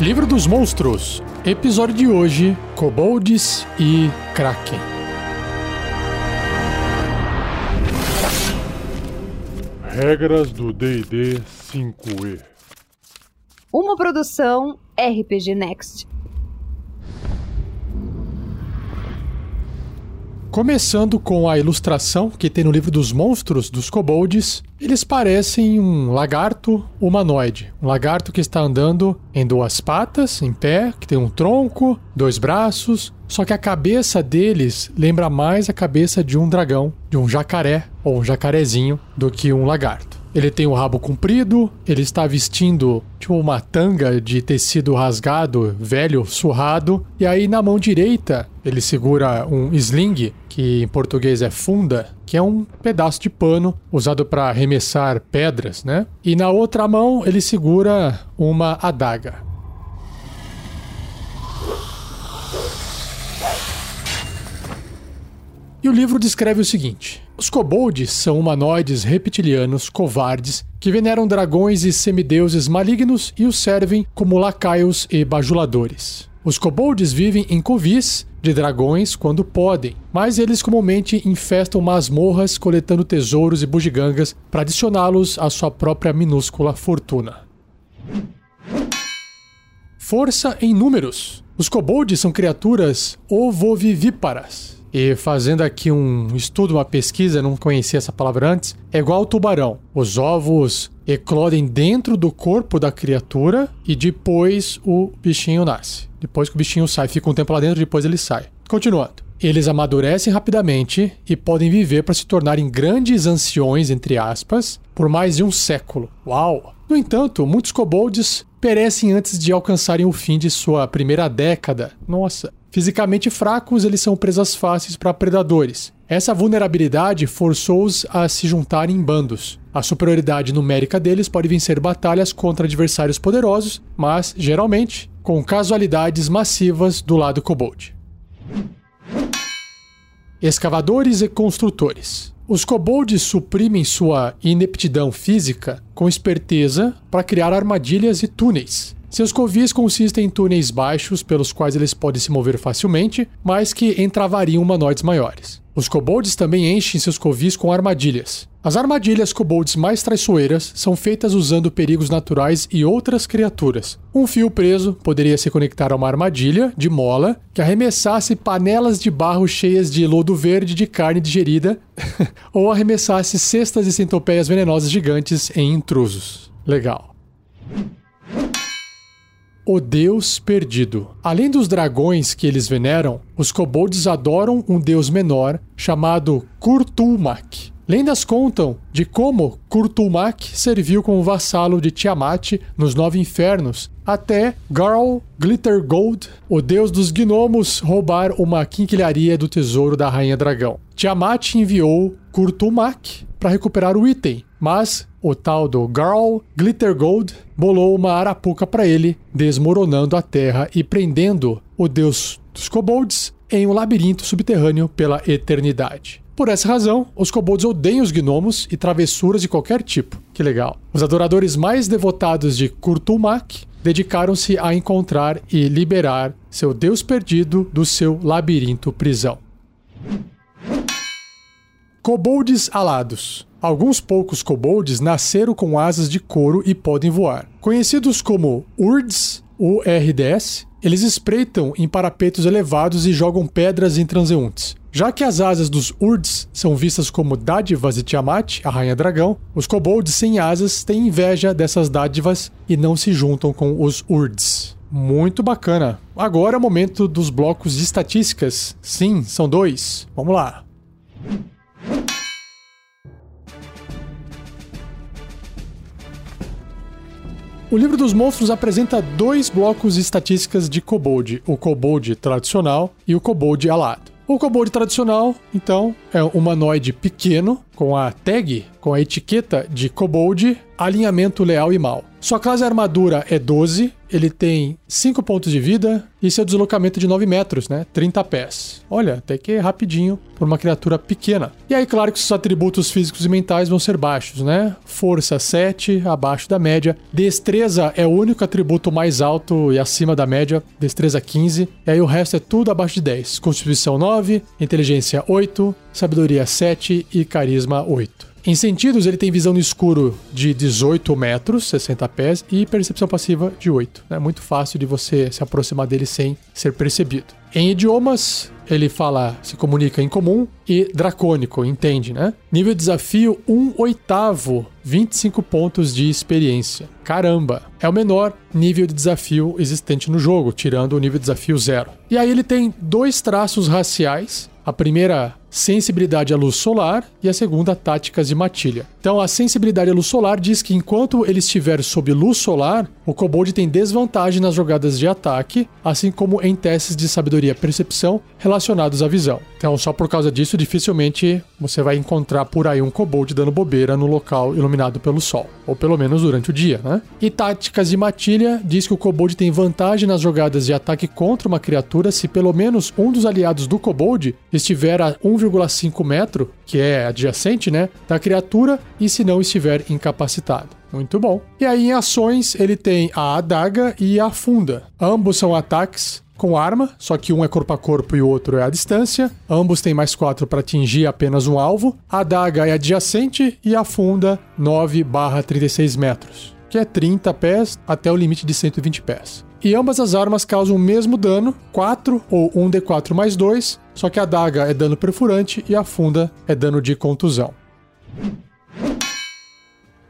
Livro dos Monstros. Episódio de hoje: Kobolds e Kraken. Regras do D&D 5e. Uma produção RPG Next. Começando com a ilustração que tem no livro dos monstros dos kobolds, eles parecem um lagarto humanoide. Um lagarto que está andando em duas patas, em pé, que tem um tronco, dois braços, só que a cabeça deles lembra mais a cabeça de um dragão, de um jacaré ou um jacarezinho, do que um lagarto. Ele tem o rabo comprido, ele está vestindo tipo uma tanga de tecido rasgado, velho, surrado, e aí na mão direita ele segura um sling, que em português é funda, que é um pedaço de pano usado para arremessar pedras, né? E na outra mão ele segura uma adaga. E o livro descreve o seguinte: os kobolds são humanoides reptilianos covardes que veneram dragões e semideuses malignos e os servem como lacaios e bajuladores. Os kobolds vivem em covis de dragões quando podem, mas eles comumente infestam masmorras coletando tesouros e bugigangas para adicioná-los à sua própria minúscula fortuna. Força em números. Os kobolds são criaturas ovovivíparas e fazendo aqui um estudo, uma pesquisa, não conhecia essa palavra antes, é igual ao tubarão. Os ovos eclodem dentro do corpo da criatura e depois o bichinho nasce. Depois que o bichinho sai, fica um tempo lá dentro, depois ele sai. Continuando. Eles amadurecem rapidamente e podem viver para se tornarem grandes anciões, entre aspas, por mais de um século. Uau! No entanto, muitos kobolds perecem antes de alcançarem o fim de sua primeira década. Nossa! Fisicamente fracos, eles são presas fáceis para predadores. Essa vulnerabilidade forçou-os a se juntarem em bandos. A superioridade numérica deles pode vencer batalhas contra adversários poderosos, mas, geralmente, com casualidades massivas do lado kobold. Escavadores e construtores. Os kobolds suprimem sua ineptidão física com esperteza para criar armadilhas e túneis. Seus covis consistem em túneis baixos pelos quais eles podem se mover facilmente, mas que entravariam humanoides maiores. Os kobolds também enchem seus covis com armadilhas. As armadilhas kobolds mais traiçoeiras são feitas usando perigos naturais e outras criaturas. Um fio preso poderia se conectar a uma armadilha de mola que arremessasse panelas de barro cheias de lodo verde de carne digerida ou arremessasse cestas e centopeias venenosas gigantes em intrusos. Legal. O Deus Perdido. Além dos dragões que eles veneram, os kobolds adoram um deus menor chamado Kurtulmak. Lendas contam de como Kurtulmak serviu como vassalo de Tiamat nos Nove Infernos, até Garl Glittergold, o deus dos gnomos, roubar uma quinquilharia do tesouro da Rainha Dragão. Tiamat enviou Kurtulmak para recuperar o item, mas o tal do Garl Glittergold bolou uma arapuca para ele, desmoronando a terra e prendendo o deus dos kobolds em um labirinto subterrâneo pela eternidade. Por essa razão, os kobolds odeiam os gnomos e travessuras de qualquer tipo. Que legal. Os adoradores mais devotados de Kurtulmak dedicaram-se a encontrar e liberar seu deus perdido do seu labirinto prisão. Kobolds alados. Alguns poucos kobolds nasceram com asas de couro e podem voar. Conhecidos como Urds, URDS, eles espreitam em parapetos elevados e jogam pedras em transeuntes. Já que as asas dos Urds são vistas como dádivas de Tiamat, a rainha dragão, os kobolds sem asas têm inveja dessas dádivas e não se juntam com os Urds. Muito bacana. Agora é o momento dos blocos de estatísticas. Sim, são dois. Vamos lá. O livro dos monstros apresenta dois blocos de estatísticas de kobold, o kobold tradicional e o kobold alado. O kobold tradicional, então, é um humanoide pequeno com a tag com a etiqueta de Kobold, alinhamento leal e mal. Sua classe armadura é 12, ele tem 5 pontos de vida e seu deslocamento de 9 metros, né? 30 pés. Olha, até que é rapidinho por uma criatura pequena. E aí, claro que seus atributos físicos e mentais vão ser baixos, né? Força 7, abaixo da média. Destreza é o único atributo mais alto e acima da média, destreza 15. E aí o resto é tudo abaixo de 10. Constituição 9, inteligência 8, sabedoria 7 e carisma 8. Em sentidos, ele tem visão no escuro de 18 metros, 60 pés, e percepção passiva de 8. É muito fácil de você se aproximar dele sem ser percebido. Em idiomas, ele fala, se comunica em comum e dracônico, entende, né? Nível de desafio 1 oitavo, 25 pontos de experiência. Caramba! É o menor nível de desafio existente no jogo, tirando o nível de desafio 0. E aí ele tem dois traços raciais. A primeira sensibilidade à luz solar e a segunda, táticas de matilha. Então, a sensibilidade à luz solar diz que enquanto ele estiver sob luz solar, o kobold tem desvantagem nas jogadas de ataque, assim como em testes de sabedoria e percepção relacionados à visão. Então, só por causa disso, dificilmente você vai encontrar por aí um kobold dando bobeira no local iluminado pelo sol, ou pelo menos durante o dia, né? E táticas de matilha diz que o kobold tem vantagem nas jogadas de ataque contra uma criatura se pelo menos um dos aliados do kobold estiver a 1 1,5 metro, que é adjacente, né, da criatura e se não estiver incapacitado. Muito bom. E aí em ações ele tem a adaga e a funda. Ambos são ataques com arma, só que um é corpo a corpo e o outro é à distância. Ambos têm mais 4 para atingir apenas um alvo. A adaga é adjacente e a funda 9/36 metros, que é 30 pés até o limite de 120 pés. E ambas as armas causam o mesmo dano, 4 ou 1d4 mais 2, só que a daga é dano perfurante e a funda é dano de contusão.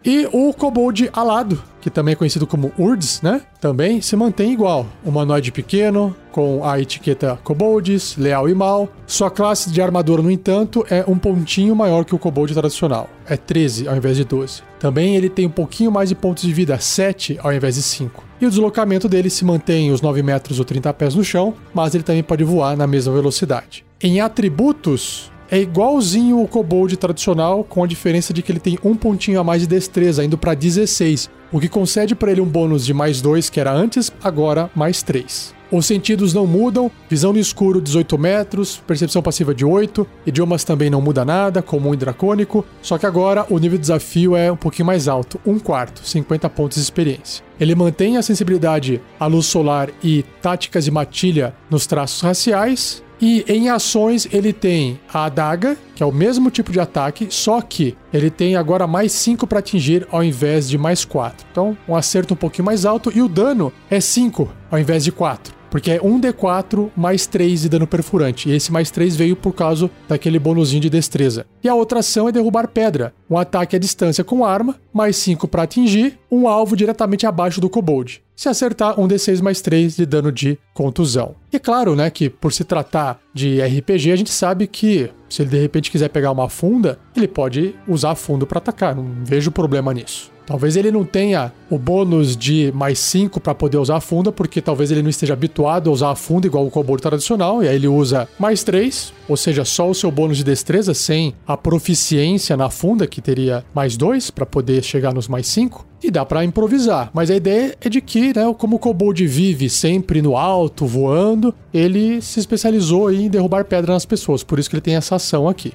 E o kobold alado, que também é conhecido como Urds, né? Também se mantém igual. Humanoide pequeno, com a etiqueta kobolds, leal e mal. Sua classe de armadura, no entanto, é um pontinho maior que o kobold tradicional. É 13 ao invés de 12. Também ele tem um pouquinho mais de pontos de vida, 7 ao invés de 5. E o deslocamento dele se mantém os 9 metros ou 30 pés no chão, mas ele também pode voar na mesma velocidade. Em atributos, é igualzinho o Kobold tradicional, com a diferença de que ele tem um pontinho a mais de destreza, indo para 16, o que concede para ele um bônus de mais 2, que era antes, agora mais 3. Os sentidos não mudam, visão no escuro 18 metros, percepção passiva de 8, idiomas também não muda nada, comum e dracônico, só que agora o nível de desafio é um pouquinho mais alto, um quarto, 50 pontos de experiência. Ele mantém a sensibilidade à luz solar e táticas de matilha nos traços raciais, e em ações ele tem a adaga, que é o mesmo tipo de ataque, só que ele tem agora mais 5 para atingir ao invés de mais 4. Então, um acerto um pouquinho mais alto e o dano é 5 ao invés de 4. Porque é 1d4 mais 3 de dano perfurante. E esse mais 3 veio por causa daquele bônusinho de destreza. E a outra ação é derrubar pedra. Um ataque à distância com arma, mais 5 para atingir, um alvo diretamente abaixo do kobold. Se acertar, um d6 mais 3 de dano de contusão. E é claro, né, que por se tratar de RPG, a gente sabe que se ele de repente quiser pegar uma funda, ele pode usar fundo para atacar. Não vejo problema nisso. Talvez ele não tenha o bônus de mais 5 para poder usar a funda, porque talvez ele não esteja habituado a usar a funda igual o kobold tradicional, e aí ele usa mais 3, ou seja, só o seu bônus de destreza sem a proficiência na funda, que teria mais 2 para poder chegar nos mais 5. E dá para improvisar, mas a ideia é de que, né, como o kobold vive sempre no alto, voando, ele se especializou em derrubar pedra nas pessoas, por isso que ele tem essa ação aqui.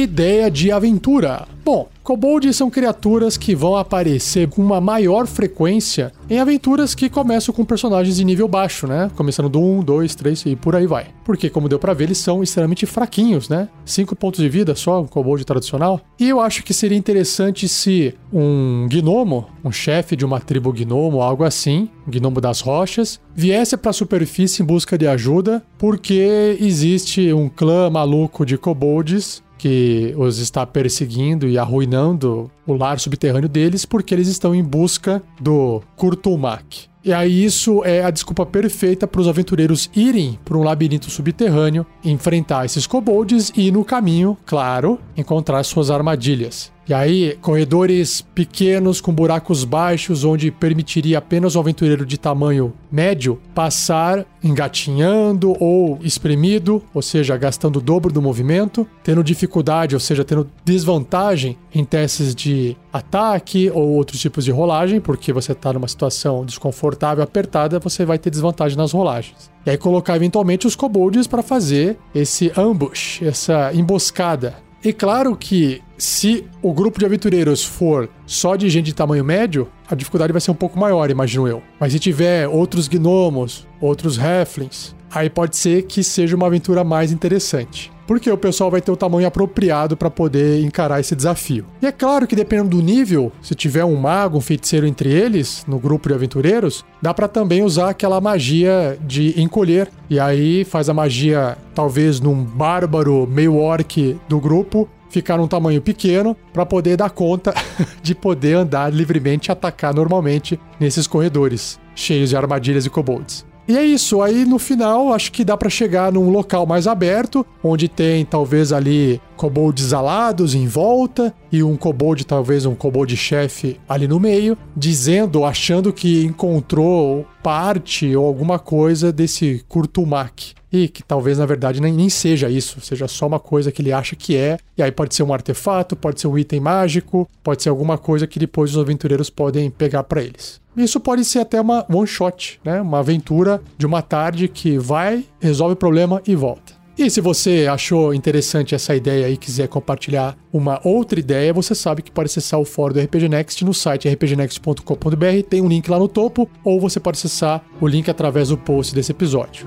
Ideia de aventura. Bom, kobolds são criaturas que vão aparecer com uma maior frequência em aventuras que começam com personagens de nível baixo, né? Começando do 1, 2, 3 e por aí vai. Porque, como deu para ver, eles são extremamente fraquinhos, né? 5 pontos de vida só, um kobold tradicional. E eu acho que seria interessante se um gnomo, um chefe de uma tribo gnomo, algo assim, um gnomo das rochas, viesse para a superfície em busca de ajuda, porque existe um clã maluco de kobolds que os está perseguindo e arruinando o lar subterrâneo deles porque eles estão em busca do Kurtulmak. E aí isso é a desculpa perfeita para os aventureiros irem para um labirinto subterrâneo, enfrentar esses kobolds e no caminho, claro, encontrar suas armadilhas. E aí, corredores pequenos com buracos baixos, onde permitiria apenas um aventureiro de tamanho médio passar engatinhando ou espremido, ou seja, gastando o dobro do movimento, tendo dificuldade, ou seja, tendo desvantagem em testes de ataque ou outros tipos de rolagem, porque você está numa situação desconfortável, apertada, você vai ter desvantagem nas rolagens. E aí colocar eventualmente os kobolds para fazer esse ambush, essa emboscada. E claro que se o grupo de aventureiros for só de gente de tamanho médio, a dificuldade vai ser um pouco maior, imagino eu. Mas se tiver outros gnomos, outros halflings, aí pode ser que seja uma aventura mais interessante porque o pessoal vai ter o tamanho apropriado para poder encarar esse desafio. E é claro que dependendo do nível, se tiver um mago, um feiticeiro entre eles, no grupo de aventureiros, dá para também usar aquela magia de encolher. E aí faz a magia, talvez num bárbaro meio orc do grupo, ficar num tamanho pequeno para poder dar conta de poder andar livremente e atacar normalmente nesses corredores cheios de armadilhas e kobolds. E é isso, aí no final acho que dá para chegar num local mais aberto, onde tem talvez ali kobolds alados em volta e um kobold, talvez um kobold chefe ali no meio, dizendo, achando que encontrou parte ou alguma coisa desse Kurtumak. E que talvez na verdade nem, nem seja isso, seja só uma coisa que ele acha que é. E aí pode ser um artefato, pode ser um item mágico, pode ser alguma coisa que depois os aventureiros podem pegar para eles. Isso pode ser até uma one shot, né? Uma aventura de uma tarde que vai, resolve o problema e volta. E se você achou interessante essa ideia e quiser compartilhar uma outra ideia, você sabe que pode acessar o fórum do RPG Next no site rpgnext.com.br, tem um link lá no topo, ou você pode acessar o link através do post desse episódio.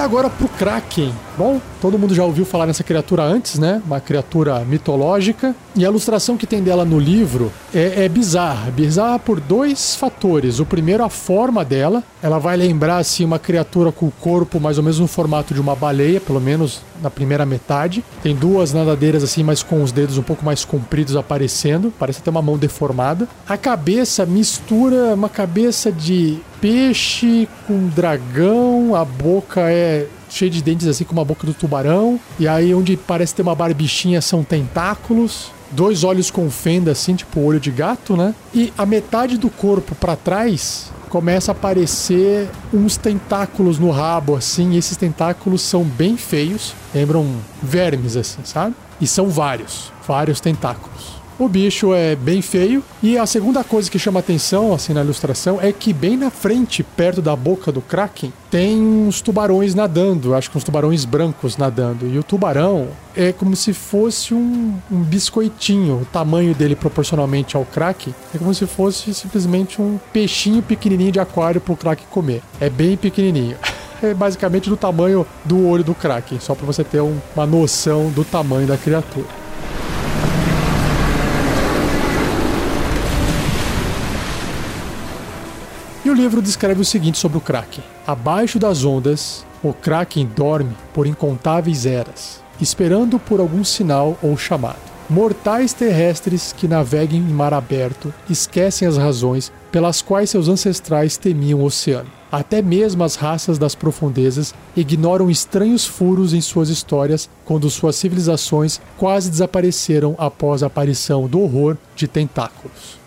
Indo agora pro Kraken. Bom, todo mundo já ouviu falar nessa criatura antes, né? Uma criatura mitológica. E a ilustração que tem dela no livro é, é bizarra. Bizarra por dois fatores. O primeiro, a forma dela. Ela vai lembrar, assim, uma criatura com o corpo mais ou menos no formato de uma baleia, pelo menos na primeira metade. Tem duas nadadeiras, assim, mas com os dedos um pouco mais compridos aparecendo. Parece ter uma mão deformada. A cabeça mistura uma cabeça de peixe com dragão. A boca é cheio de dentes assim como a boca do tubarão. E aí onde parece ter uma barbichinha são tentáculos. Dois olhos com fenda assim, tipo olho de gato, né? E a metade do corpo para trás começa a aparecer uns tentáculos no rabo assim, e esses tentáculos são bem feios, lembram vermes assim, sabe? E são vários, vários tentáculos. O bicho é bem feio. E a segunda coisa que chama atenção, assim, na ilustração, é que bem na frente, perto da boca do Kraken, tem uns tubarões nadando. Acho que uns tubarões brancos nadando. E o tubarão é como se fosse um, um biscoitinho. O tamanho dele proporcionalmente ao Kraken é como se fosse simplesmente um peixinho pequenininho de aquário pro Kraken comer. É bem pequenininho. É basicamente do tamanho do olho do Kraken, só para você ter um, uma noção do tamanho da criatura. O livro descreve o seguinte sobre o Kraken: Abaixo das ondas, o Kraken dorme por incontáveis eras, esperando por algum sinal ou chamado. Mortais terrestres que naveguem em mar aberto esquecem as razões pelas quais seus ancestrais temiam o oceano. Até mesmo as raças das profundezas ignoram estranhos furos em suas histórias quando suas civilizações quase desapareceram após a aparição do horror de tentáculos.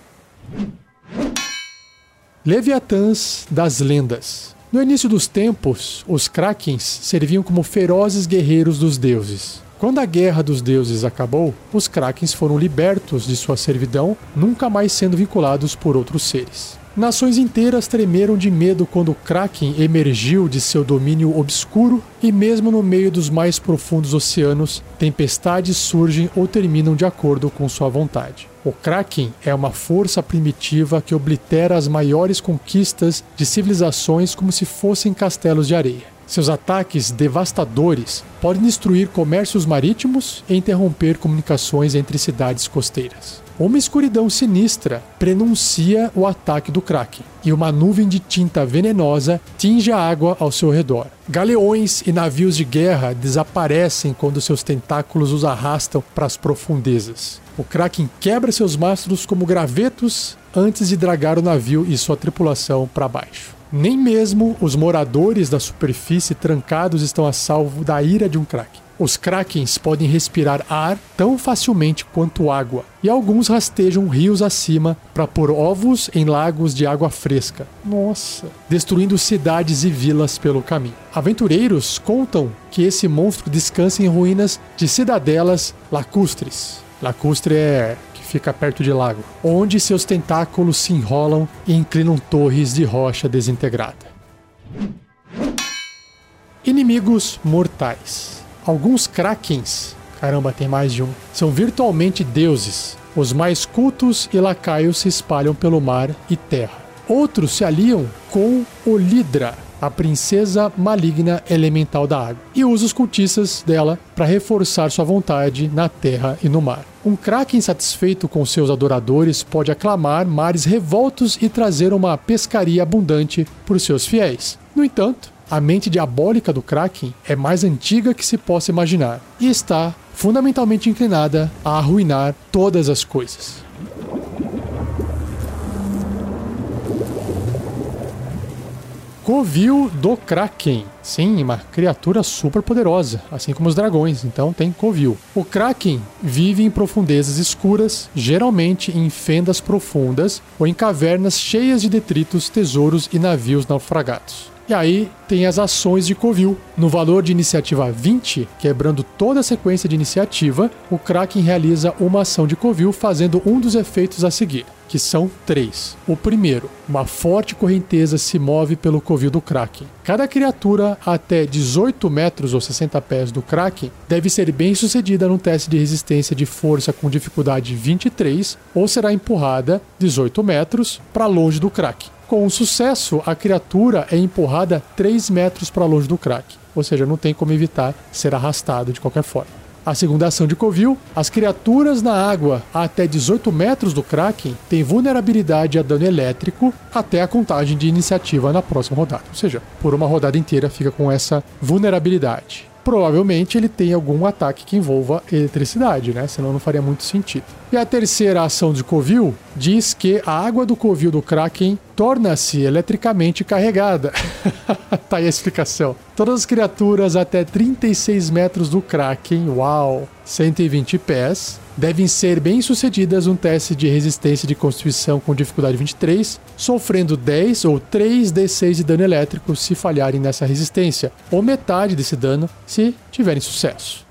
Leviatãs das lendas. No início dos tempos, os Krakens serviam como ferozes guerreiros dos deuses. Quando a guerra dos deuses acabou, os Krakens foram libertos de sua servidão, nunca mais sendo vinculados por outros seres. Nações inteiras tremeram de medo quando o Kraken emergiu de seu domínio obscuro e, mesmo no meio dos mais profundos oceanos, tempestades surgem ou terminam de acordo com sua vontade. O Kraken é uma força primitiva que oblitera as maiores conquistas de civilizações como se fossem castelos de areia. Seus ataques devastadores podem destruir comércios marítimos e interromper comunicações entre cidades costeiras. Uma escuridão sinistra prenuncia o ataque do Kraken, e uma nuvem de tinta venenosa tinge a água ao seu redor. Galeões e navios de guerra desaparecem quando seus tentáculos os arrastam para as profundezas. O Kraken quebra seus mastros como gravetos antes de dragar o navio e sua tripulação para baixo. Nem mesmo os moradores da superfície trancados estão a salvo da ira de um Kraken. Os krakens podem respirar ar tão facilmente quanto água, e alguns rastejam rios acima para pôr ovos em lagos de água fresca. Nossa! Destruindo cidades e vilas pelo caminho. Aventureiros contam que esse monstro descansa em ruínas de cidadelas lacustres. Lacustre é fica perto de lago, onde seus tentáculos se enrolam e inclinam torres de rocha desintegrada. Inimigos mortais. Alguns krakens, caramba, tem mais de um, são virtualmente deuses. Os mais cultos e lacaios se espalham pelo mar e terra. Outros se aliam com Olidra, a princesa maligna elemental da água, e usa os cultistas dela para reforçar sua vontade na terra e no mar. Um kraken satisfeito com seus adoradores pode aclamar mares revoltos e trazer uma pescaria abundante por seus fiéis. No entanto, a mente diabólica do Kraken é mais antiga que se possa imaginar e está fundamentalmente inclinada a arruinar todas as coisas. Covil do Kraken. Sim, uma criatura super poderosa, assim como os dragões, então tem Covil. O Kraken vive em profundezas escuras, geralmente em fendas profundas ou em cavernas cheias de detritos, tesouros e navios naufragados. E aí tem as ações de Covil. No valor de iniciativa 20, quebrando toda a sequência de iniciativa, o Kraken realiza uma ação de Covil fazendo um dos efeitos a seguir, que são três. O primeiro, uma forte correnteza se move pelo covil do Kraken. Cada criatura até 18 metros ou 60 pés do Kraken deve ser bem sucedida num teste de resistência de força com dificuldade 23 ou será empurrada 18 metros para longe do Kraken. Com sucesso, a criatura é empurrada 3 metros para longe do crack, ou seja, não tem como evitar ser arrastado de qualquer forma. A segunda ação de Covil, as criaturas na água até 18 metros do Kraken têm vulnerabilidade a dano elétrico até a contagem de iniciativa na próxima rodada. Ou seja, por uma rodada inteira fica com essa vulnerabilidade provavelmente ele tem algum ataque que envolva eletricidade, né? Senão não faria muito sentido. E a terceira ação de Covil diz que a água do Covil do Kraken torna-se eletricamente carregada. tá aí a explicação. Todas as criaturas até 36 metros do Kraken, uau, 120 pés, devem ser bem-sucedidas um teste de resistência de constituição com dificuldade 23, sofrendo 10 ou 3d6 de dano elétrico se falharem nessa resistência, ou metade desse dano se tiverem sucesso.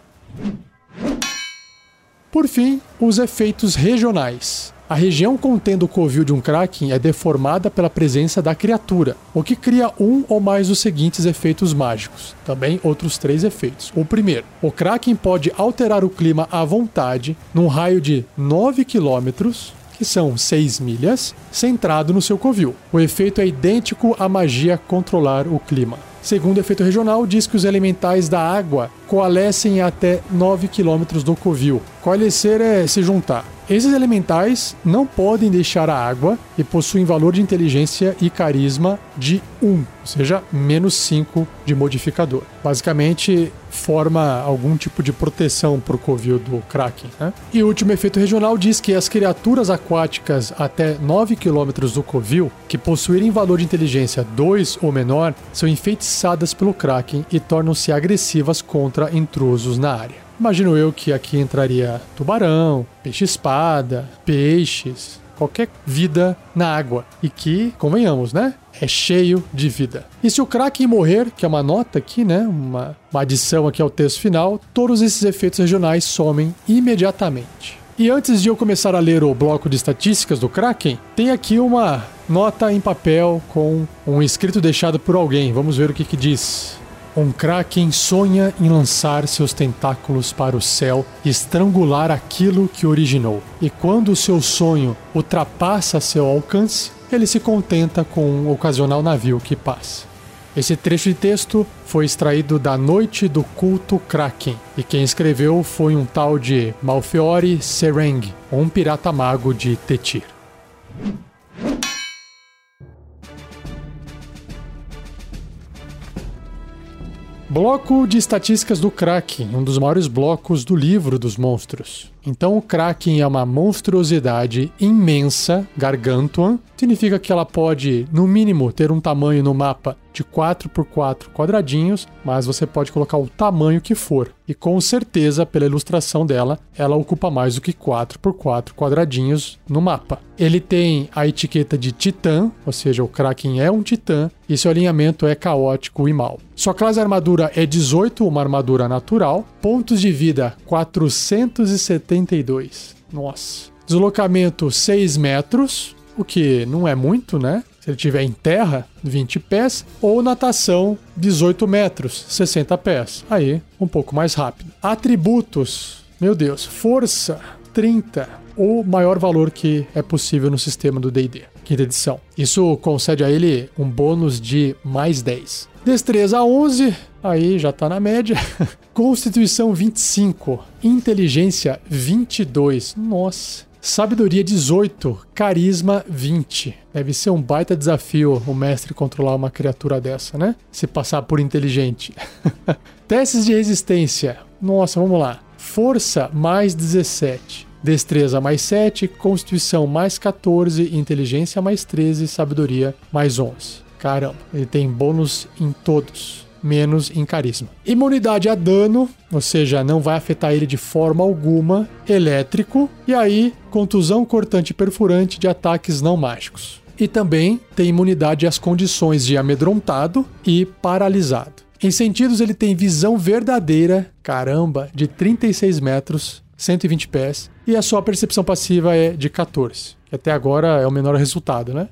Por fim, os efeitos regionais. A região contendo o covil de um Kraken é deformada pela presença da criatura, o que cria um ou mais dos seguintes efeitos mágicos. Também outros três efeitos. O primeiro, o Kraken pode alterar o clima à vontade num raio de 9 quilômetros que são 6 milhas, centrado no seu covil. O efeito é idêntico à magia controlar o clima. Segundo o efeito regional, diz que os elementais da água coalescem até 9 km do covil. Coalescer é se juntar. Esses elementais não podem deixar a água e possuem valor de inteligência e carisma de 1, ou seja, menos 5 de modificador. Basicamente, forma algum tipo de proteção para o covil do Kraken. Né? E o último efeito regional diz que as criaturas aquáticas até 9 km do covil, que possuírem valor de inteligência 2 ou menor, são enfeitiçadas pelo Kraken e tornam-se agressivas contra intrusos na área. Imagino eu que aqui entraria tubarão, peixe-espada, peixes, qualquer vida na água. E que, convenhamos, né? É cheio de vida. E se o Kraken morrer, que é uma nota aqui, né? Uma, uma adição aqui ao texto final, todos esses efeitos regionais somem imediatamente. E antes de eu começar a ler o bloco de estatísticas do Kraken, tem aqui uma nota em papel com um escrito deixado por alguém. Vamos ver o que, que diz. Um kraken sonha em lançar seus tentáculos para o céu e estrangular aquilo que originou. E quando o seu sonho ultrapassa seu alcance, ele se contenta com um ocasional navio que passa. Esse trecho de texto foi extraído da Noite do Culto Kraken, e quem escreveu foi um tal de Malfeori Sereng, um pirata mago de Tetir. Bloco de estatísticas do Kraken, um dos maiores blocos do livro dos monstros. Então o Kraken é uma monstruosidade imensa, gargantuan, significa que ela pode, no mínimo, ter um tamanho no mapa de 4 por 4 quadradinhos, mas você pode colocar o tamanho que for. E com certeza, pela ilustração dela, ela ocupa mais do que 4 por 4 quadradinhos no mapa. Ele tem a etiqueta de Titã, ou seja, o Kraken é um Titã, e seu alinhamento é caótico e mal. Sua classe armadura é 18, uma armadura natural. Pontos de vida 472. Nossa. Deslocamento 6 metros, o que não é muito, né? Se ele tiver em terra, 20 pés, ou natação, 18 metros, 60 pés. Aí, um pouco mais rápido. Atributos, meu Deus, força, 30, o maior valor que é possível no sistema do D&D, quinta edição. Isso concede a ele um bônus de mais 10. Destreza 11, aí já tá na média. Constituição 25, inteligência 22. Nossa. Sabedoria 18, carisma 20. Deve ser um baita desafio o mestre controlar uma criatura dessa, né? Se passar por inteligente. Testes de resistência. Nossa, vamos lá. Força mais 17. Destreza mais 7, Constituição mais 14, Inteligência mais 13, Sabedoria mais 11. Caramba, ele tem bônus em todos, menos em carisma. Imunidade a dano, ou seja, não vai afetar ele de forma alguma. Elétrico, e aí contusão cortante e perfurante de ataques não mágicos. E também tem imunidade às condições de amedrontado e paralisado. Em sentidos, ele tem visão verdadeira, caramba, de 36 metros, 120 pés, e a sua percepção passiva é de 14, que até agora é o menor resultado, né?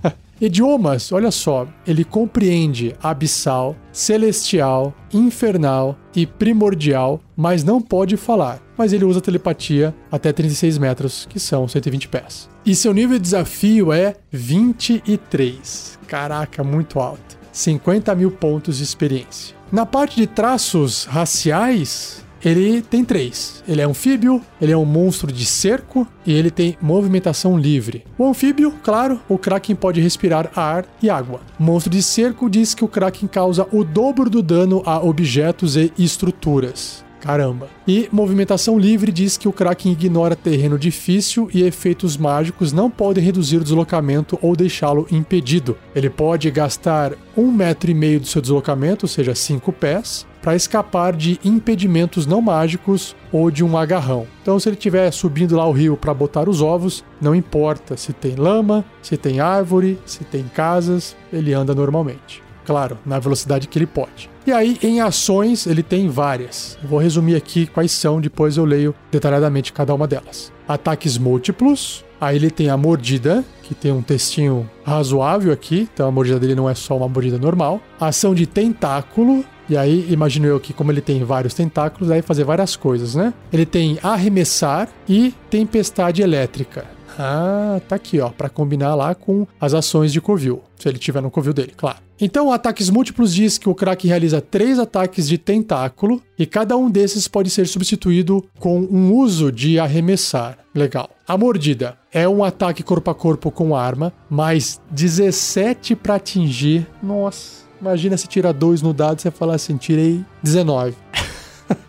Idiomas, olha só, ele compreende abissal, celestial, infernal e primordial, mas não pode falar. Mas ele usa telepatia até 36 metros, que são 120 pés. E seu nível de desafio é 23. Caraca, muito alto. 50 mil pontos de experiência. Na parte de traços raciais, ele tem três. Ele é anfíbio, ele é um monstro de cerco e ele tem movimentação livre. O anfíbio, claro, o Kraken pode respirar ar e água. monstro de cerco diz que o Kraken causa o dobro do dano a objetos e estruturas. Caramba. E movimentação livre diz que o Kraken ignora terreno difícil e efeitos mágicos não podem reduzir o deslocamento ou deixá-lo impedido. Ele pode gastar um metro e meio do seu deslocamento, ou seja, cinco pés, para escapar de impedimentos não mágicos ou de um agarrão. Então, se ele estiver subindo lá o rio para botar os ovos, não importa se tem lama, se tem árvore, se tem casas, ele anda normalmente. Claro, na velocidade que ele pode. E aí, em ações, ele tem várias. vou resumir aqui quais são, depois eu leio detalhadamente cada uma delas. Ataques múltiplos. Aí ele tem a mordida, que tem um textinho razoável aqui, então a mordida dele não é só uma mordida normal. Ação de tentáculo, e aí, imagino eu que, como ele tem vários tentáculos, deve fazer várias coisas, né? Ele tem arremessar e tempestade elétrica. Ah, tá aqui, ó, para combinar lá com as ações de Covil, se ele tiver no Covil dele, claro. Então, ataques múltiplos diz que o crack realiza três ataques de tentáculo e cada um desses pode ser substituído com um uso de arremessar. Legal. A mordida é um ataque corpo a corpo com arma, mais 17 para atingir. Nossa. Imagina se tira dois no dado e você fala assim: tirei 19.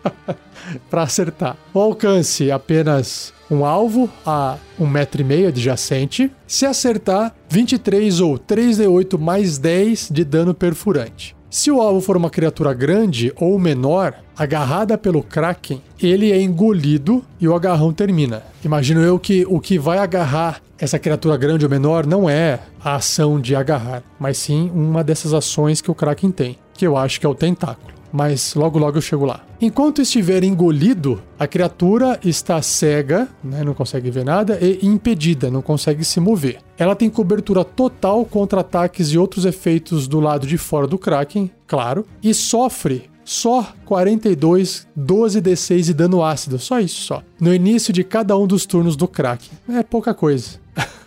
para acertar. O alcance apenas um alvo a um metro e meio adjacente. Se acertar, 23 ou 3d8 mais 10 de dano perfurante. Se o alvo for uma criatura grande ou menor, agarrada pelo Kraken, ele é engolido e o agarrão termina. Imagino eu que o que vai agarrar essa criatura grande ou menor não é a ação de agarrar, mas sim uma dessas ações que o Kraken tem, que eu acho que é o tentáculo mas logo logo eu chego lá. Enquanto estiver engolido, a criatura está cega, né, não consegue ver nada, e impedida, não consegue se mover. Ela tem cobertura total contra ataques e outros efeitos do lado de fora do Kraken, claro, e sofre só 42, 12 D6 de dano ácido, só isso só. No início de cada um dos turnos do Kraken. É pouca coisa.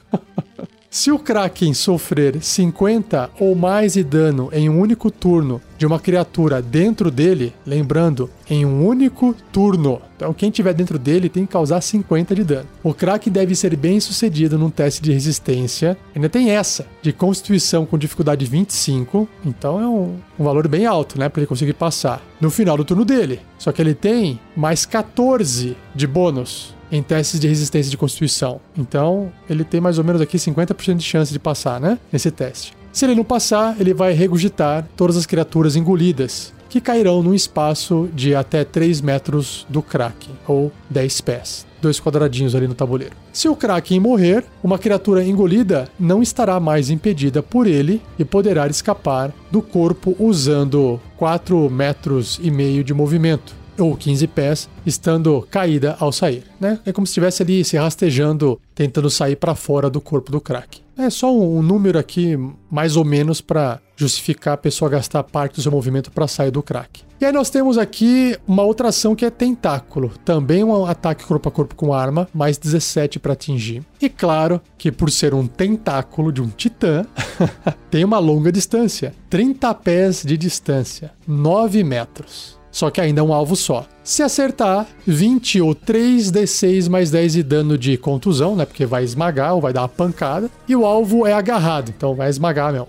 Se o Kraken sofrer 50 ou mais de dano em um único turno de uma criatura dentro dele, lembrando, em um único turno. Então, quem tiver dentro dele tem que causar 50 de dano. O Kraken deve ser bem sucedido num teste de resistência. Ainda tem essa, de constituição com dificuldade 25. Então é um, um valor bem alto, né? Pra ele conseguir passar. No final do turno dele. Só que ele tem mais 14 de bônus em testes de resistência de constituição. Então, ele tem mais ou menos aqui 50% de chance de passar, né? Nesse teste. Se ele não passar, ele vai regurgitar todas as criaturas engolidas, que cairão num espaço de até 3 metros do Kraken, ou 10 pés. Dois quadradinhos ali no tabuleiro. Se o Kraken morrer, uma criatura engolida não estará mais impedida por ele e poderá escapar do corpo usando 4 metros e meio de movimento ou 15 pés, estando caída ao sair. Né? É como se estivesse ali se rastejando, tentando sair para fora do corpo do crack. É só um número aqui, mais ou menos, para justificar a pessoa gastar parte do seu movimento para sair do crack. E aí nós temos aqui uma outra ação que é tentáculo. Também um ataque corpo a corpo com arma, mais 17 para atingir. E claro que por ser um tentáculo de um titã, tem uma longa distância. 30 pés de distância, 9 metros só que ainda é um alvo só. Se acertar, 20 ou 3d6 mais 10 de dano de contusão, né? Porque vai esmagar ou vai dar uma pancada. E o alvo é agarrado, então vai esmagar mesmo.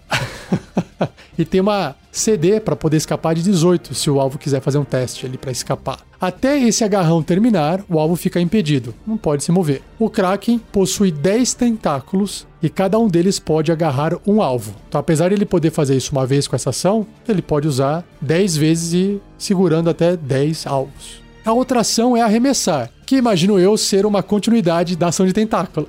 e tem uma CD para poder escapar de 18, se o alvo quiser fazer um teste ali para escapar. Até esse agarrão terminar, o alvo fica impedido, não pode se mover. O Kraken possui 10 tentáculos e cada um deles pode agarrar um alvo. Então, apesar de ele poder fazer isso uma vez com essa ação, ele pode usar 10 vezes e segurando até 10 alvos. A outra ação é arremessar, que imagino eu ser uma continuidade da ação de tentáculo.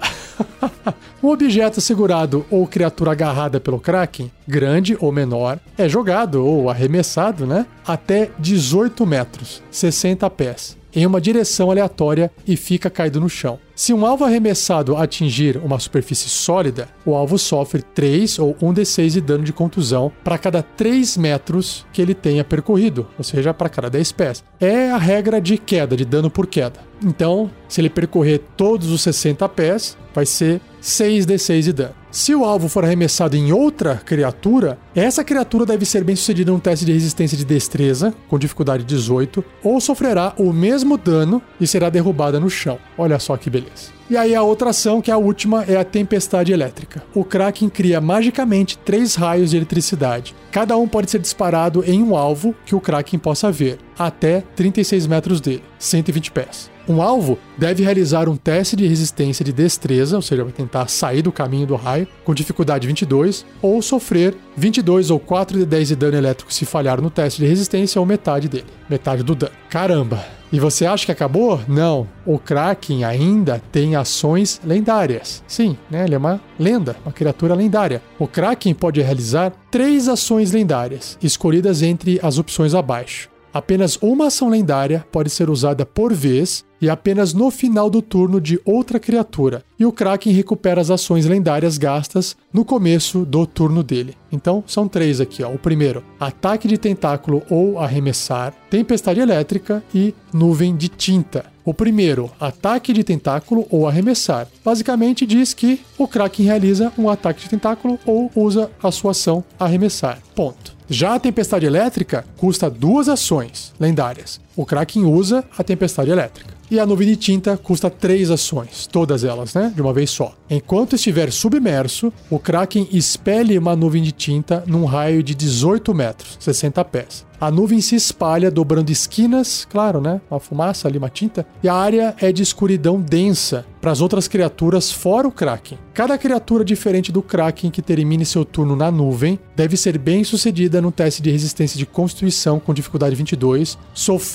um objeto segurado ou criatura agarrada pelo Kraken, grande ou menor, é jogado ou arremessado, né? Até 18 metros, 60 pés em uma direção aleatória e fica caído no chão. Se um alvo arremessado atingir uma superfície sólida, o alvo sofre 3 ou 1d6 de dano de contusão para cada 3 metros que ele tenha percorrido, ou seja, para cada 10 pés. É a regra de queda, de dano por queda. Então, se ele percorrer todos os 60 pés, vai ser 6d6 de dano. Se o alvo for arremessado em outra criatura, essa criatura deve ser bem sucedida num teste de resistência de destreza, com dificuldade 18, ou sofrerá o mesmo dano e será derrubada no chão. Olha só que beleza. E aí a outra ação, que é a última, é a tempestade elétrica. O Kraken cria magicamente três raios de eletricidade. Cada um pode ser disparado em um alvo que o Kraken possa ver, até 36 metros dele, 120 pés. Um alvo deve realizar um teste de resistência de destreza, ou seja, vai tentar sair do caminho do raio, com dificuldade 22, ou sofrer 22 ou 4 de 10 de dano elétrico se falhar no teste de resistência ou metade dele, metade do dano. Caramba! E você acha que acabou? Não. O Kraken ainda tem ações lendárias. Sim, né? Ele é uma lenda, uma criatura lendária. O Kraken pode realizar três ações lendárias, escolhidas entre as opções abaixo. Apenas uma ação lendária pode ser usada por vez e apenas no final do turno de outra criatura. E o Kraken recupera as ações lendárias gastas no começo do turno dele. Então são três aqui. Ó. O primeiro, ataque de tentáculo ou arremessar, tempestade elétrica e nuvem de tinta. O primeiro, ataque de tentáculo ou arremessar. Basicamente diz que o Kraken realiza um ataque de tentáculo ou usa a sua ação arremessar. Ponto. Já a tempestade elétrica custa duas ações lendárias. O Kraken usa a tempestade elétrica. E a nuvem de tinta custa três ações, todas elas, né? De uma vez só. Enquanto estiver submerso, o Kraken expele uma nuvem de tinta num raio de 18 metros, 60 pés. A nuvem se espalha, dobrando esquinas, claro, né? Uma fumaça ali, uma tinta. E a área é de escuridão densa para as outras criaturas fora o Kraken. Cada criatura diferente do Kraken que termine seu turno na nuvem deve ser bem sucedida no teste de resistência de constituição com dificuldade 22,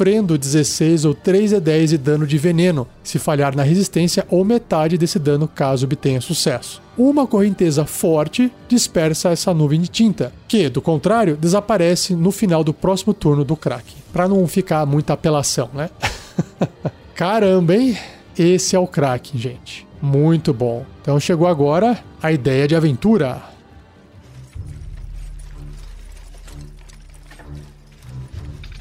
sofrendo 16 ou 3 e 10 de dano de veneno, se falhar na resistência ou metade desse dano caso obtenha sucesso uma correnteza forte dispersa essa nuvem de tinta, que, do contrário, desaparece no final do próximo turno do Kraken. Para não ficar muita apelação, né? Caramba, hein? Esse é o Kraken, gente. Muito bom. Então chegou agora a ideia de aventura.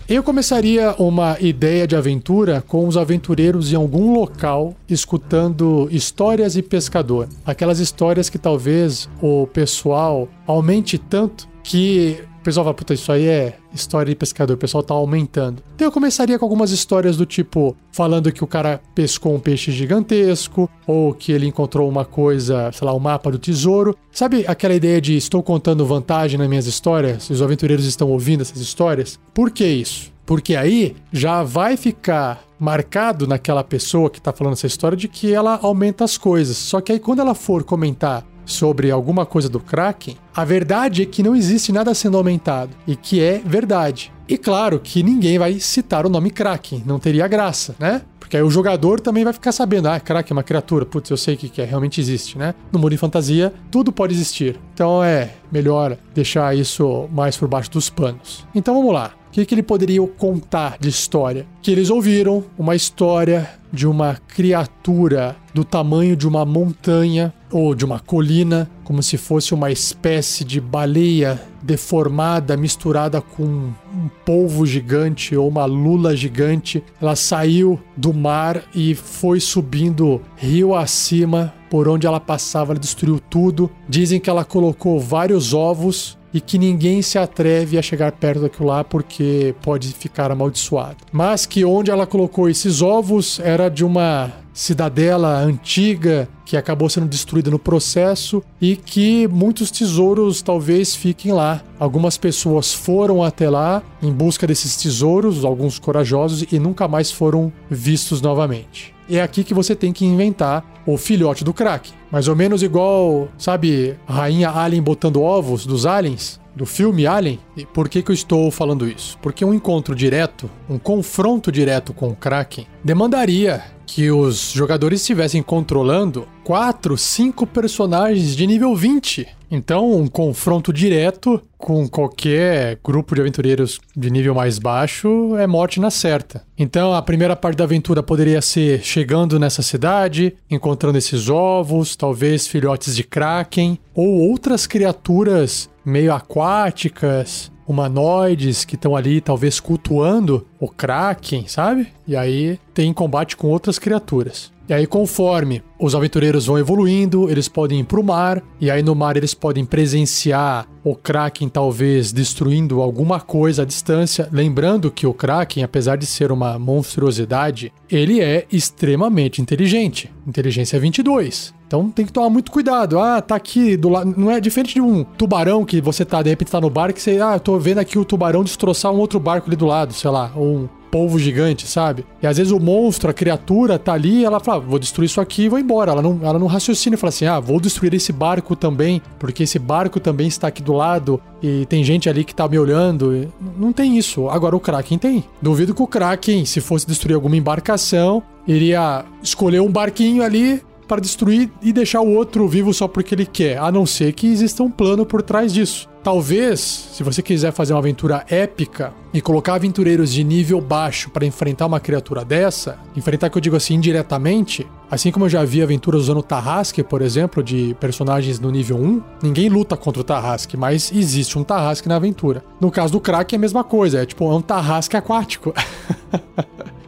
Eu começaria uma ideia de aventura com os aventureiros em algum local escutando histórias e pescador. Aquelas histórias que talvez o pessoal aumente tanto que pessoal fala, puta, isso aí é história de pescador, o pessoal tá aumentando. Então eu começaria com algumas histórias do tipo, falando que o cara pescou um peixe gigantesco, ou que ele encontrou uma coisa, sei lá, o um mapa do tesouro. Sabe aquela ideia de estou contando vantagem nas minhas histórias? Os aventureiros estão ouvindo essas histórias? Por que isso? Porque aí já vai ficar marcado naquela pessoa que tá falando essa história de que ela aumenta as coisas. Só que aí quando ela for comentar sobre alguma coisa do Kraken, a verdade é que não existe nada sendo aumentado e que é verdade. E claro que ninguém vai citar o nome Kraken, não teria graça, né? Porque aí o jogador também vai ficar sabendo, ah, Kraken é uma criatura, putz, eu sei o que é, realmente existe, né? No mundo de fantasia, tudo pode existir. Então é melhor deixar isso mais por baixo dos panos. Então vamos lá. O que, que ele poderia contar de história? Que eles ouviram uma história de uma criatura do tamanho de uma montanha ou de uma colina, como se fosse uma espécie de baleia deformada misturada com um polvo gigante ou uma lula gigante. Ela saiu do mar e foi subindo rio acima por onde ela passava, ela destruiu tudo. Dizem que ela colocou vários ovos e que ninguém se atreve a chegar perto daquilo lá porque pode ficar amaldiçoado. Mas que onde ela colocou esses ovos era de uma cidadela antiga que acabou sendo destruída no processo e que muitos tesouros talvez fiquem lá. Algumas pessoas foram até lá em busca desses tesouros, alguns corajosos, e nunca mais foram vistos novamente. É aqui que você tem que inventar o filhote do crack. Mais ou menos igual, sabe, rainha Alien botando ovos dos aliens? do filme Alien. E por que, que eu estou falando isso? Porque um encontro direto, um confronto direto com o Kraken, demandaria que os jogadores estivessem controlando 4, 5 personagens de nível 20. Então, um confronto direto com qualquer grupo de aventureiros de nível mais baixo é morte na certa. Então, a primeira parte da aventura poderia ser chegando nessa cidade, encontrando esses ovos, talvez filhotes de kraken ou outras criaturas meio aquáticas, humanoides que estão ali talvez cultuando o Kraken, sabe? E aí tem combate com outras criaturas. E aí, conforme os aventureiros vão evoluindo, eles podem ir pro mar, e aí no mar eles podem presenciar o Kraken talvez destruindo alguma coisa à distância. Lembrando que o Kraken, apesar de ser uma monstruosidade, ele é extremamente inteligente. Inteligência 22. Então tem que tomar muito cuidado. Ah, tá aqui do lado. Não é diferente de um tubarão que você tá, de repente, tá no barco e você, ah, eu tô vendo aqui o tubarão destroçar um outro barco ali do lado, sei lá, ou um polvo gigante, sabe? E às vezes o monstro, a criatura, tá ali e ela fala, vou destruir isso aqui e vou embora. Ela não, ela não raciocina e fala assim, ah, vou destruir esse barco também, porque esse barco também está aqui do lado e tem gente ali que tá me olhando. Não tem isso. Agora o Kraken tem. Duvido que o Kraken, se fosse destruir alguma embarcação, iria escolher um barquinho ali para destruir e deixar o outro vivo só porque ele quer, a não ser que exista um plano por trás disso. Talvez, se você quiser fazer uma aventura épica e colocar aventureiros de nível baixo para enfrentar uma criatura dessa, enfrentar que eu digo assim indiretamente, assim como eu já vi aventuras usando Tarrasque, por exemplo, de personagens no nível 1, ninguém luta contra o Tarrasque, mas existe um Tarrasque na aventura. No caso do Kraken é a mesma coisa, é tipo é um Tarrasque aquático.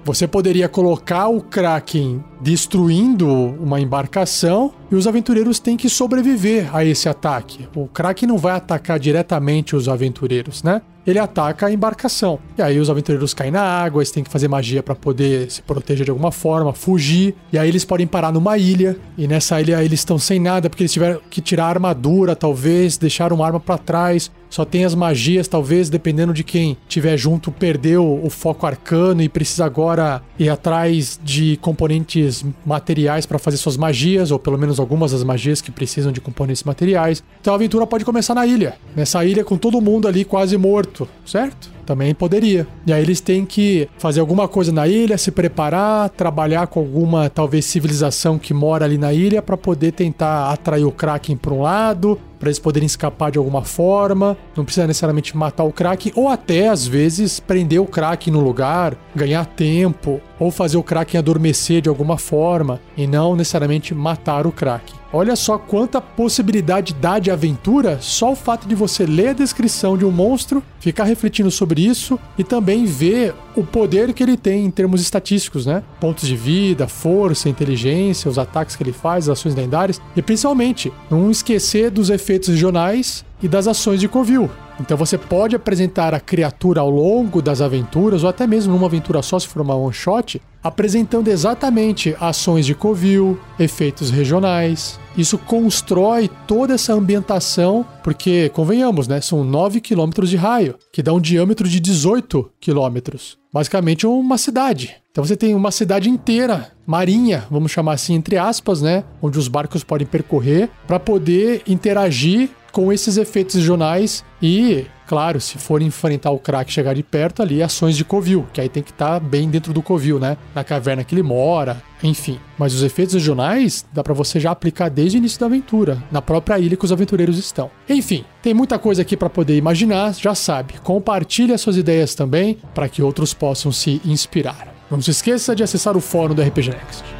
Você poderia colocar o Kraken destruindo uma embarcação e os aventureiros têm que sobreviver a esse ataque. O Kraken não vai atacar diretamente os aventureiros, né? Ele ataca a embarcação. E aí os aventureiros caem na água, eles têm que fazer magia para poder se proteger de alguma forma, fugir. E aí eles podem parar numa ilha. E nessa ilha eles estão sem nada porque eles tiveram que tirar a armadura, talvez, deixar uma arma para trás só tem as magias, talvez, dependendo de quem tiver junto, perdeu o foco arcano e precisa agora ir atrás de componentes materiais para fazer suas magias, ou pelo menos algumas das magias que precisam de componentes materiais. Então a aventura pode começar na ilha, nessa ilha com todo mundo ali quase morto, certo? Também poderia. E aí eles têm que fazer alguma coisa na ilha, se preparar, trabalhar com alguma talvez civilização que mora ali na ilha para poder tentar atrair o Kraken para um lado, para eles poderem escapar de alguma forma. Não precisa necessariamente matar o Kraken ou até às vezes prender o Kraken no lugar, ganhar tempo ou fazer o Kraken adormecer de alguma forma e não necessariamente matar o Kraken. Olha só quanta possibilidade dá de aventura só o fato de você ler a descrição de um monstro, ficar refletindo sobre isso e também ver o poder que ele tem em termos estatísticos, né? Pontos de vida, força, inteligência, os ataques que ele faz, as ações lendárias e principalmente não esquecer dos efeitos regionais e das ações de Covil. Então você pode apresentar a criatura ao longo das aventuras, ou até mesmo numa aventura só, se for uma one shot, apresentando exatamente ações de covil, efeitos regionais. Isso constrói toda essa ambientação, porque, convenhamos, né, são 9 quilômetros de raio, que dá um diâmetro de 18 quilômetros. Basicamente uma cidade. Então você tem uma cidade inteira, marinha, vamos chamar assim, entre aspas, né? Onde os barcos podem percorrer para poder interagir com esses efeitos regionais e, claro, se for enfrentar o crack chegar de perto ali, ações de covil, que aí tem que estar tá bem dentro do covil, né? Na caverna que ele mora, enfim. Mas os efeitos regionais dá para você já aplicar desde o início da aventura, na própria ilha que os aventureiros estão. Enfim, tem muita coisa aqui para poder imaginar, já sabe. Compartilhe as suas ideias também para que outros possam se inspirar. Não se esqueça de acessar o fórum do RPG Next.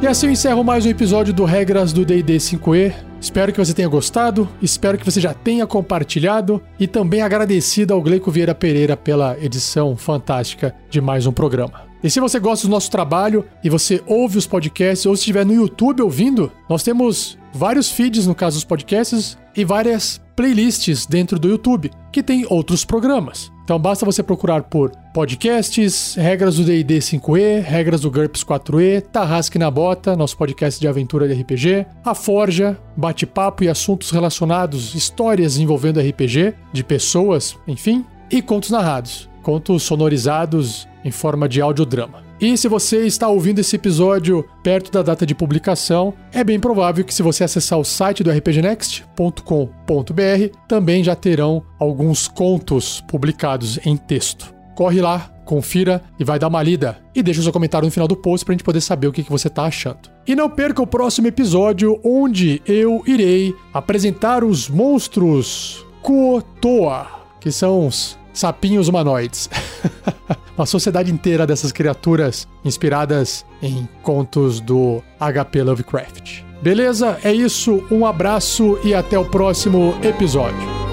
E assim eu encerro mais um episódio do Regras do D&D 5e. Espero que você tenha gostado, espero que você já tenha compartilhado e também agradecido ao Gleico Vieira Pereira pela edição fantástica de mais um programa. E se você gosta do nosso trabalho e você ouve os podcasts ou se estiver no YouTube ouvindo, nós temos vários feeds no caso dos podcasts e várias playlists dentro do YouTube que tem outros programas. Então basta você procurar por podcasts, regras do D&D 5e, regras do GURPS 4e, Tarrasque na Bota, nosso podcast de aventura de RPG, A Forja, bate-papo e assuntos relacionados, histórias envolvendo RPG, de pessoas, enfim, e contos narrados, contos sonorizados em forma de audiodrama. E se você está ouvindo esse episódio perto da data de publicação, é bem provável que se você acessar o site do rpgnext.com.br, também já terão alguns contos publicados em texto. Corre lá, confira e vai dar uma lida. E deixa o seu comentário no final do post para a gente poder saber o que, você está achando. E não perca o próximo episódio, onde eu irei apresentar os monstros Kuotoa, que são os sapinhos humanoides. uma sociedade inteira dessas criaturas inspiradas em contos do HP Lovecraft. Beleza? É isso, um abraço e até o próximo episódio.